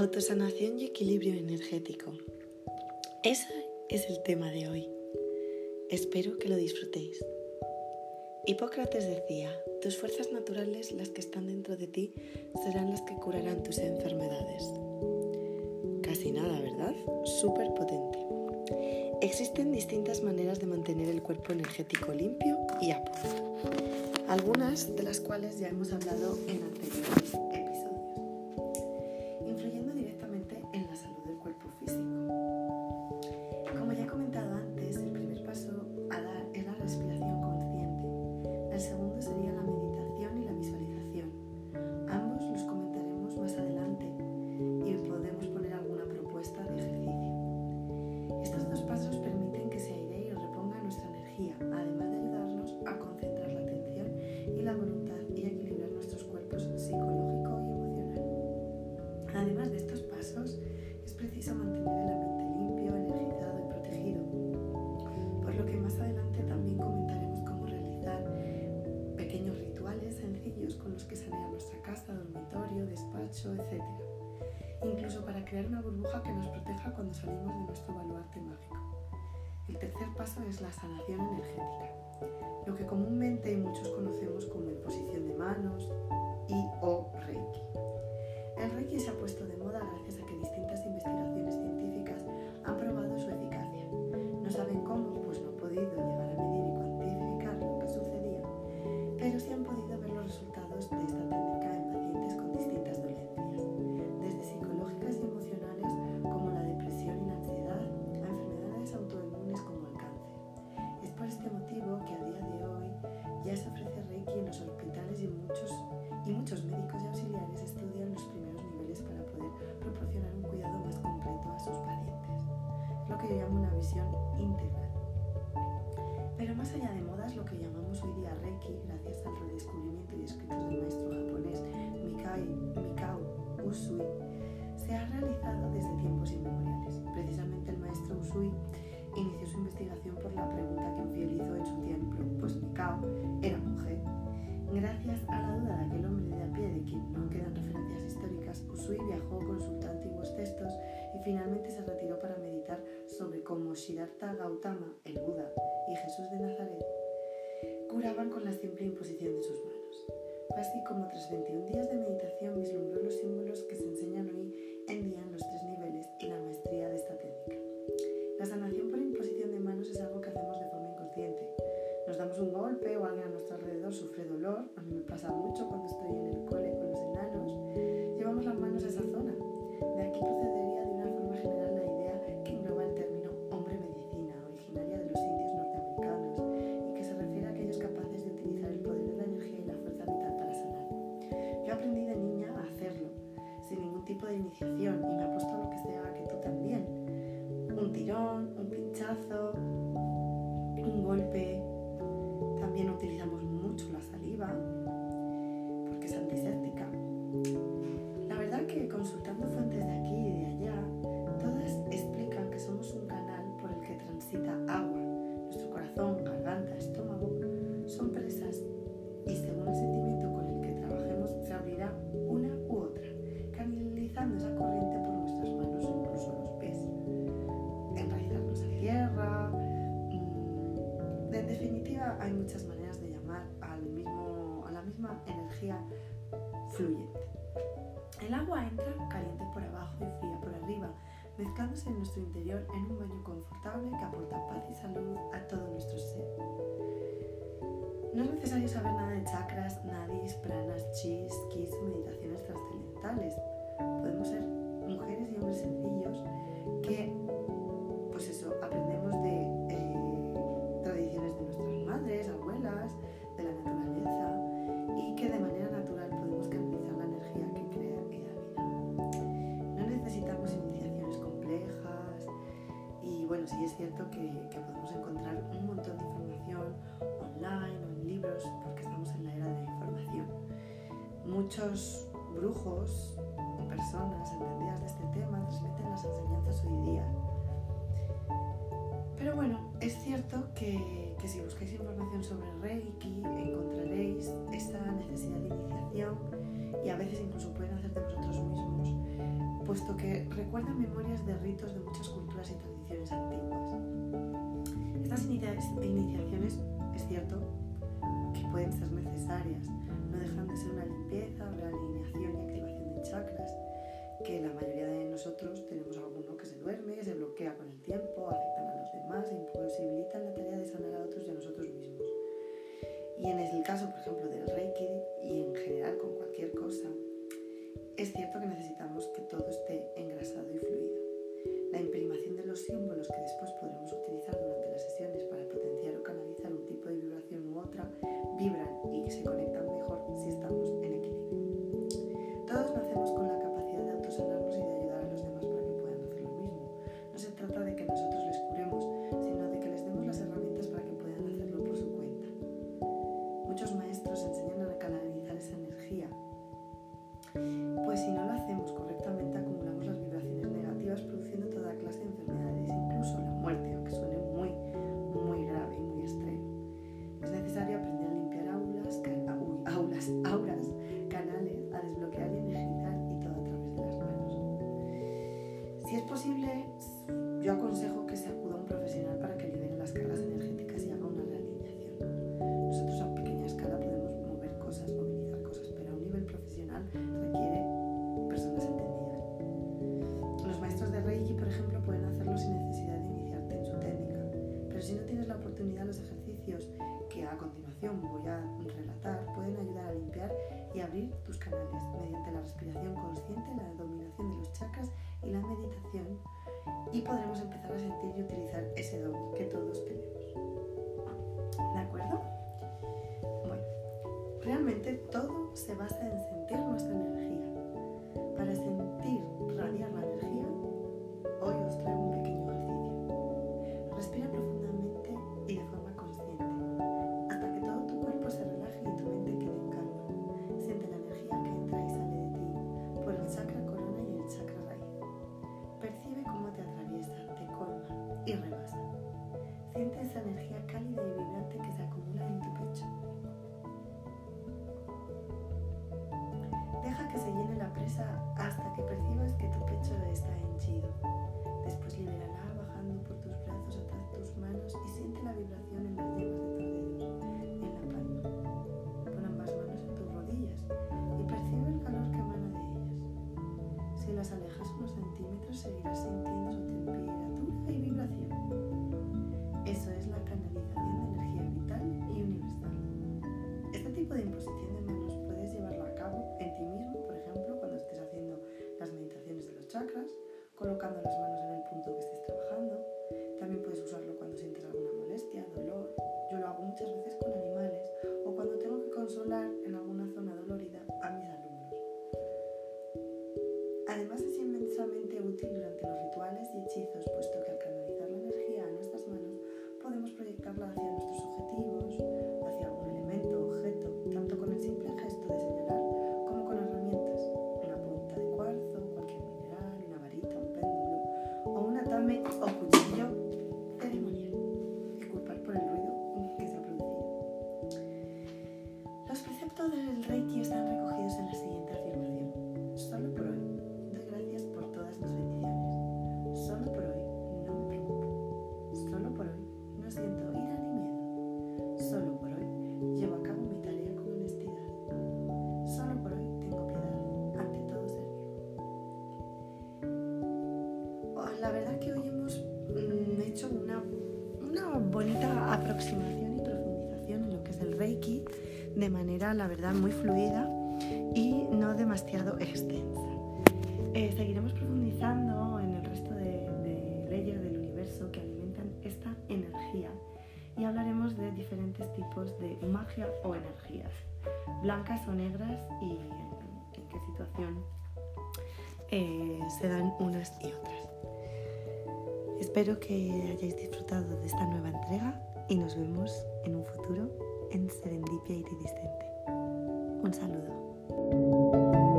Autosanación y equilibrio energético. Ese es el tema de hoy. Espero que lo disfrutéis. Hipócrates decía, tus fuerzas naturales, las que están dentro de ti, serán las que curarán tus enfermedades. Casi nada, ¿verdad? Súper potente. Existen distintas maneras de mantener el cuerpo energético limpio y a punto, algunas de las cuales ya hemos hablado en anteriores influyendo Incluso para crear una burbuja que nos proteja cuando salimos de nuestro baluarte mágico. El tercer paso es la sanación energética, lo que comúnmente muchos conocemos como imposición de yo llamo una visión integral. Pero más allá de modas, lo que llamamos hoy día Reiki, gracias al redescubrimiento y escritos del maestro japonés Mikai, Mikao Usui, se ha realizado desde tiempos inmemoriales. Precisamente el maestro Usui inició su investigación por la cómo Siddhartha Gautama, el Buda, y Jesús de Nazaret curaban con la simple imposición de sus manos. Así como tras 21 un golpe. También utilizamos mucho la saliva, porque es antiséptica. La verdad que consultando al mismo, a la misma energía fluyente. El agua entra caliente por abajo y fría por arriba, mezclándose en nuestro interior en un baño confortable que aporta paz y salud a todo nuestro ser. No es necesario saber nada de chakras, nadis, pranas, chis, kis bueno, sí es cierto que, podemos encontrar un montón de información online o en libros porque estamos en la era de la información. Muchos brujos o personas entendidas de este tema transmiten las enseñanzas hoy día. Pero bueno, es cierto que, que si buscáis información sobre Reiki encontraréis esta necesidad de iniciación y a veces incluso pueden hacer de vosotros mismos puesto que recuerda memorias de ritos de muchas culturas y tradiciones antiguas. Estas iniciaciones, es cierto, que pueden ser necesarias, no dejan de ser una limpieza, realineación y activación de chakras, que la mayoría de nosotros tenemos alguno que se duerme, se bloquea con el tiempo, afectan a los demás e imposibilitan la tarea de sanar a otros y a nosotros mismos. Y en el caso, por ejemplo, del Reiki y en general con cualquier cosa, es cierto que necesitamos y abrir tus canales mediante la respiración consciente, la dominación de los chakras y la meditación y podremos empezar a sentir y utilizar ese don que todos tenemos. ¿De acuerdo? Bueno, realmente todo se basa en sentir nuestra energía. Y rebasa. Siente esa energía cálida y vibrante que se acumula en tu pecho. Deja que se llene la presa hasta que percibas que tu pecho está henchido. Después libérala bajando por tus brazos hasta tus manos y siente la vibración tipo de imposición de manos puedes llevarlo a cabo en ti mismo, por ejemplo, cuando estés haciendo las meditaciones de los chakras, colocando las manos en el punto que estés trabajando. También puedes usarlo cuando sientes alguna molestia, dolor. Yo lo hago muchas veces con animales o cuando tengo que consolar en alguna zona dolorida a mis alumnos. Además es inmensamente útil durante los rituales y hechizos, puesto que al canalizar la energía a nuestras manos podemos proyectarla hacia o un atame de manera, la verdad, muy fluida y no demasiado extensa. Eh, seguiremos profundizando en el resto de, leyes del universo que alimentan esta energía y hablaremos de diferentes tipos de magia o energías, blancas o negras y en, en qué situación eh, se dan unas y otras. Espero que hayáis disfrutado de esta nueva entrega y nos vemos en un futuro en Serendipia Iridiscente. Un saludo.